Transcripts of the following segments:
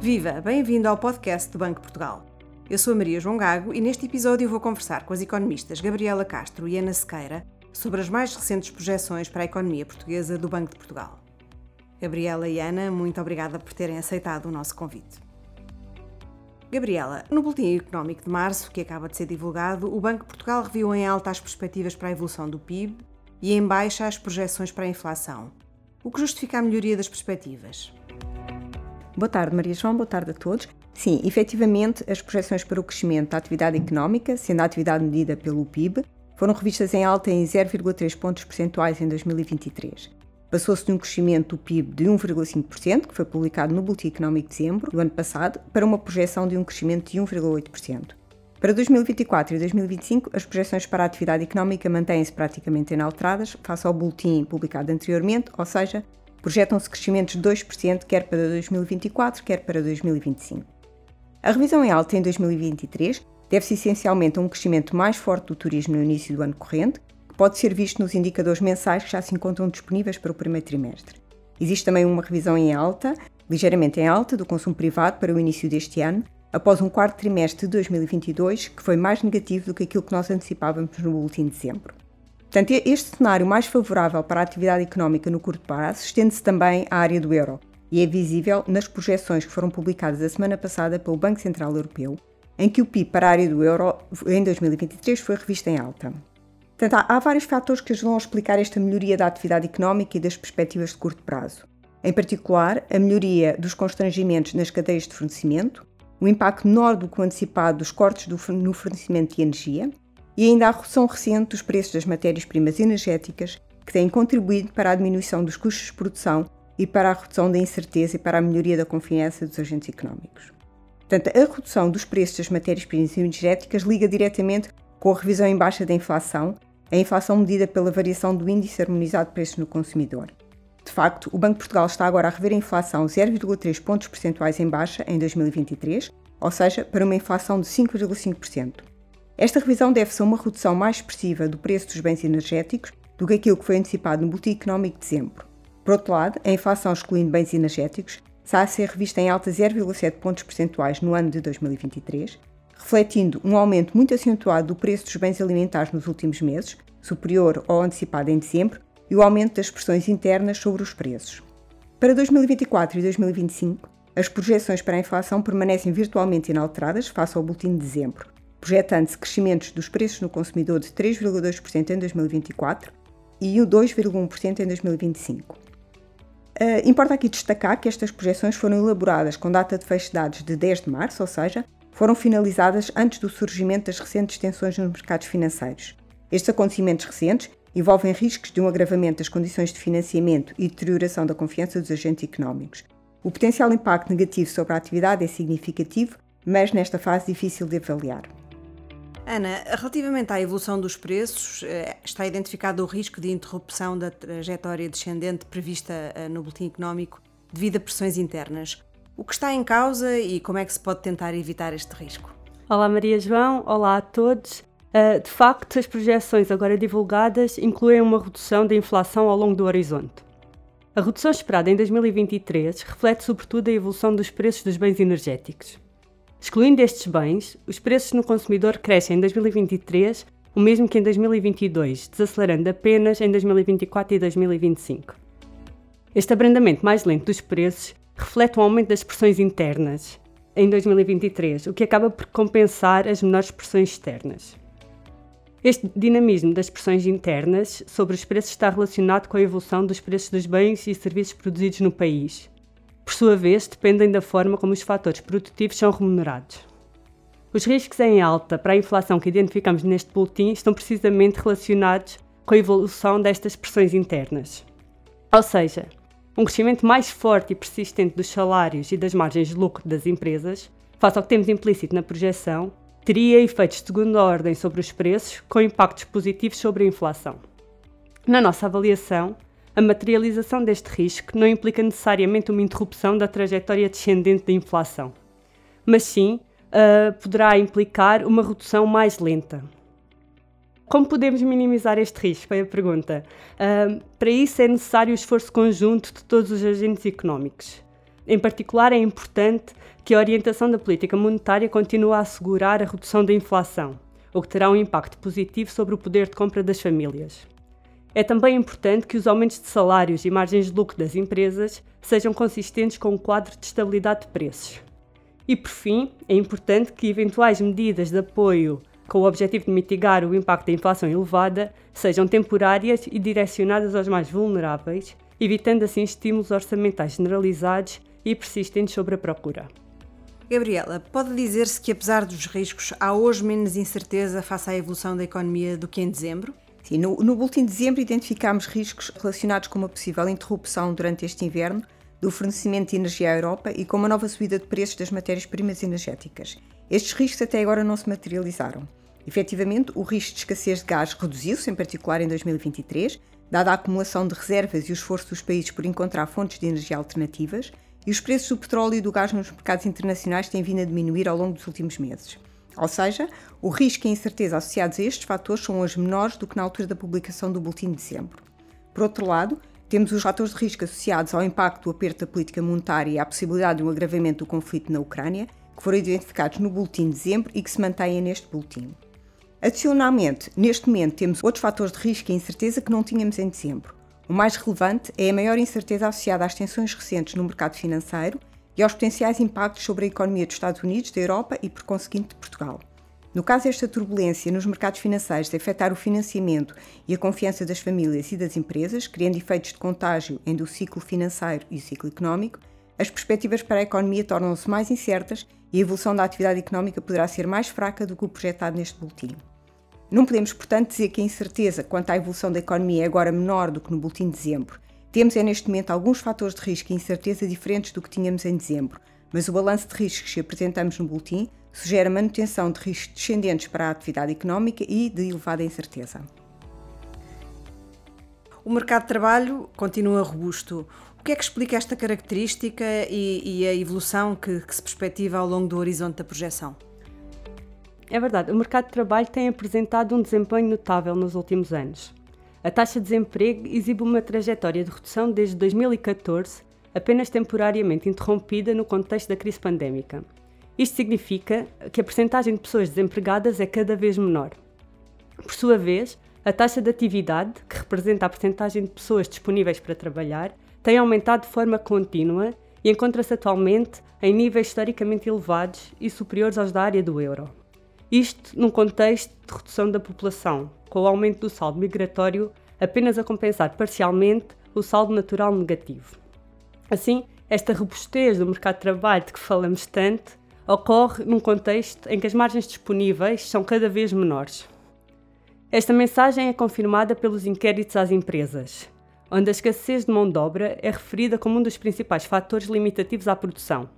Viva! Bem-vindo ao podcast do Banco Portugal. Eu sou a Maria João Gago e neste episódio vou conversar com as economistas Gabriela Castro e Ana Sequeira sobre as mais recentes projeções para a economia portuguesa do Banco de Portugal. Gabriela e Ana, muito obrigada por terem aceitado o nosso convite. Gabriela, no Boletim Económico de Março, que acaba de ser divulgado, o Banco de Portugal reviu em alta as perspectivas para a evolução do PIB e em baixa as projeções para a inflação. O que justifica a melhoria das perspectivas? Boa tarde, Maria João, boa tarde a todos. Sim, efetivamente, as projeções para o crescimento da atividade económica, sendo a atividade medida pelo PIB, foram revistas em alta em 0,3 pontos percentuais em 2023. Passou-se de um crescimento do PIB de 1,5%, que foi publicado no Boletim Económico de dezembro do ano passado, para uma projeção de um crescimento de 1,8%. Para 2024 e 2025, as projeções para a atividade económica mantêm-se praticamente inalteradas face ao boletim publicado anteriormente, ou seja, Projetam-se crescimentos de 2% quer para 2024, quer para 2025. A revisão em alta em 2023 deve-se essencialmente a um crescimento mais forte do turismo no início do ano corrente, que pode ser visto nos indicadores mensais que já se encontram disponíveis para o primeiro trimestre. Existe também uma revisão em alta, ligeiramente em alta, do consumo privado para o início deste ano, após um quarto trimestre de 2022 que foi mais negativo do que aquilo que nós antecipávamos no de dezembro. Portanto, este cenário mais favorável para a atividade económica no curto prazo estende-se também à área do euro e é visível nas projeções que foram publicadas a semana passada pelo Banco Central Europeu, em que o PIB para a área do euro em 2023 foi revisto em alta. Portanto, há, há vários fatores que ajudam a explicar esta melhoria da atividade económica e das perspectivas de curto prazo. Em particular, a melhoria dos constrangimentos nas cadeias de fornecimento, o impacto menor do que o antecipado dos cortes do, no fornecimento de energia e ainda a redução recente dos preços das matérias-primas energéticas, que têm contribuído para a diminuição dos custos de produção e para a redução da incerteza e para a melhoria da confiança dos agentes económicos. Portanto, a redução dos preços das matérias-primas energéticas liga diretamente com a revisão em baixa da inflação, a inflação medida pela variação do índice harmonizado de preços no consumidor. De facto, o Banco de Portugal está agora a rever a inflação 0,3 pontos percentuais em baixa em 2023, ou seja, para uma inflação de 5,5%. Esta revisão deve-se a uma redução mais expressiva do preço dos bens energéticos do que aquilo que foi antecipado no Boletim Económico de dezembro. Por outro lado, a inflação excluindo bens energéticos está a ser revista em alta 0,7 pontos percentuais no ano de 2023, refletindo um aumento muito acentuado do preço dos bens alimentares nos últimos meses, superior ao antecipado em dezembro, e o aumento das pressões internas sobre os preços. Para 2024 e 2025, as projeções para a inflação permanecem virtualmente inalteradas face ao boletim de dezembro, projetando-se crescimentos dos preços no consumidor de 3,2% em 2024 e 2,1% em 2025. Uh, eh, importa aqui destacar que estas projeções foram elaboradas com data de fecho de dados de 10 de março, ou seja, foram finalizadas antes do surgimento das recentes tensões nos mercados financeiros. Estes acontecimentos recentes envolvem riscos de um agravamento das condições de financiamento e deterioração da confiança dos agentes económicos. O potencial impacto negativo sobre a atividade é significativo, mas nesta fase difícil de avaliar. Ana, relativamente à evolução dos preços, eh, está identificado o risco de interrupção da trajetória descendente prevista eh, no Boletim Económico devido a pressões internas. O que está em causa e como é que se pode tentar evitar este risco? Olá Maria João, olá a todos. Eh, de facto, as projeções agora divulgadas incluem uma redução da inflação ao longo do horizonte. A redução esperada em 2023 reflete sobretudo a evolução dos preços dos bens energéticos. Excluindo estes bens, os preços no consumidor crescem em 2023 o mesmo que em 2022, desacelerando apenas em 2024 e 2025. Este abrandamento mais lento dos preços reflete um aumento das pressões internas em 2023, o que acaba por compensar as menores pressões externas. Este dinamismo das pressões internas sobre os preços está relacionado com a evolução dos preços dos bens e serviços produzidos no país, por sua vez, dependem da forma como os fatores produtivos são remunerados. Os riscos em alta para a inflação que identificamos neste boletim estão precisamente relacionados com a evolução destas pressões internas. Ou seja, um crescimento mais forte e persistente dos salários e das margens de lucro das empresas, face ao que temos implícito na projeção, teria efeitos de segunda ordem sobre os preços, com impactos positivos sobre a inflação. Na nossa avaliação, a materialização deste risco não implica necessariamente uma interrupção da trajetória descendente da inflação, mas sim uh, poderá implicar uma redução mais lenta. Como podemos minimizar este risco? Foi a pergunta. Uh, para isso é necessário o esforço conjunto de todos os agentes económicos. Em particular, é importante que a orientação da política monetária continue a assegurar a redução da inflação, o que terá um impacto positivo sobre o poder de compra das famílias. É também importante que os aumentos de salários e margens de lucro das empresas sejam consistentes com o quadro de estabilidade de preços. E, por fim, é importante que eventuais medidas de apoio com o objetivo de mitigar o impacto da inflação elevada sejam temporárias e direcionadas aos mais vulneráveis, evitando assim estímulos orçamentais generalizados e persistentes sobre a procura. Gabriela, pode dizer-se que, apesar dos riscos, há hoje menos incerteza face à evolução da economia do que em dezembro? Sim, no, no boletim de dezembro identificámos riscos relacionados com uma possível interrupção durante este inverno do fornecimento de energia à Europa e com uma nova subida de preços das matérias-primas energéticas. Estes riscos até agora não se materializaram. Efetivamente, o risco de escassez de gás reduziu-se, em particular em 2023, dada a acumulação de reservas e o esforço dos países por encontrar fontes de energia alternativas, e os preços do petróleo e do gás nos mercados internacionais têm vindo a diminuir ao longo dos últimos meses. Ou seja, o risco e a incerteza associados a estes fatores são hoje menores do que na altura da publicação do Boletim de Dezembro. Por outro lado, temos os fatores de risco associados ao impacto do aperto da política monetária e à possibilidade de um agravamento do conflito na Ucrânia, que foram identificados no Boletim de Dezembro e que se mantêm neste Boletim. Adicionalmente, neste momento temos outros fatores de risco e incerteza que não tínhamos em dezembro. O mais relevante é a maior incerteza associada às tensões recentes no mercado financeiro e aos potenciais impactos sobre a economia dos Estados Unidos, da Europa e, por conseguinte, de Portugal. No caso desta turbulência nos mercados financeiros de afetar o financiamento e a confiança das famílias e das empresas, criando efeitos de contágio entre o ciclo financeiro e o ciclo económico, as perspectivas para a economia tornam-se mais incertas e a evolução da atividade económica poderá ser mais fraca do que o projetado neste boletim. Não podemos, portanto, dizer que a incerteza quanto à evolução da economia é agora menor do que no boletim de dezembro, temos é neste momento alguns fatores de risco e incerteza diferentes do que tínhamos em dezembro, mas o balanço de riscos que apresentamos no boletim sugere a manutenção de riscos descendentes para a atividade económica e de elevada incerteza. O mercado de trabalho continua robusto. O que é que explica esta característica e, e a evolução que, que se perspectiva ao longo do horizonte da projeção? É verdade, o mercado de trabalho tem apresentado um desempenho notável nos últimos anos. A taxa de desemprego exibe uma trajetória de redução desde 2014, apenas temporariamente interrompida no contexto da crise pandémica. Isto significa que a percentagem de pessoas desempregadas é cada vez menor. Por sua vez, a taxa de atividade, que representa a percentagem de pessoas disponíveis para trabalhar, tem aumentado de forma contínua e encontra-se atualmente em níveis historicamente elevados e superiores aos da área do euro. Isto num contexto de redução da população, com o aumento do saldo migratório apenas a compensar parcialmente o saldo natural negativo. Assim, esta robustez do mercado de trabalho de que falamos tanto ocorre num contexto em que as margens disponíveis são cada vez menores. Esta mensagem é confirmada pelos inquéritos às empresas, onde a escassez de mão de obra é referida como um dos principais fatores limitativos à produção.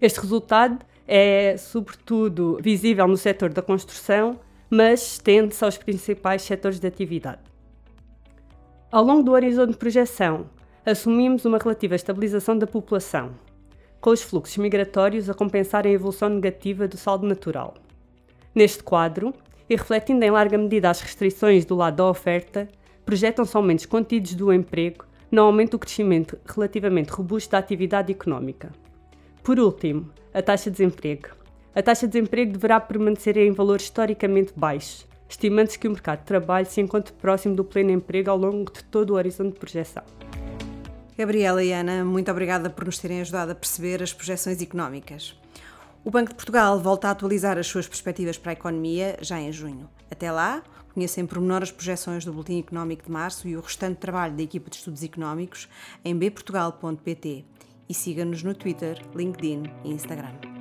Este resultado é, sobretudo, visível no setor da construção, mas estende-se aos principais setores de atividade. Ao longo do horizonte de projeção, assumimos uma relativa estabilização da população, com os fluxos migratórios a compensarem a evolução negativa do saldo natural. Neste quadro, e refletindo em larga medida as restrições do lado da oferta, projetam-se aumentos contidos do emprego, não aumento do crescimento relativamente robusto da atividade económica. Por último, a taxa de desemprego, a taxa de desemprego deverá permanecer em valores historicamente baixos, estimando-se que o mercado de trabalho se encontre próximo do pleno emprego ao longo de todo o horizonte de projeção. Gabriela e Ana, muito obrigada por nos terem ajudado a perceber as projeções económicas. O Banco de Portugal volta a atualizar as suas perspectivas para a economia já em junho. Até lá, conheça em pormenor as projeções do Boletim Económico de Março e o restante trabalho da equipa de estudos económicos em bportugal.pt e siga-nos no Twitter, LinkedIn e Instagram.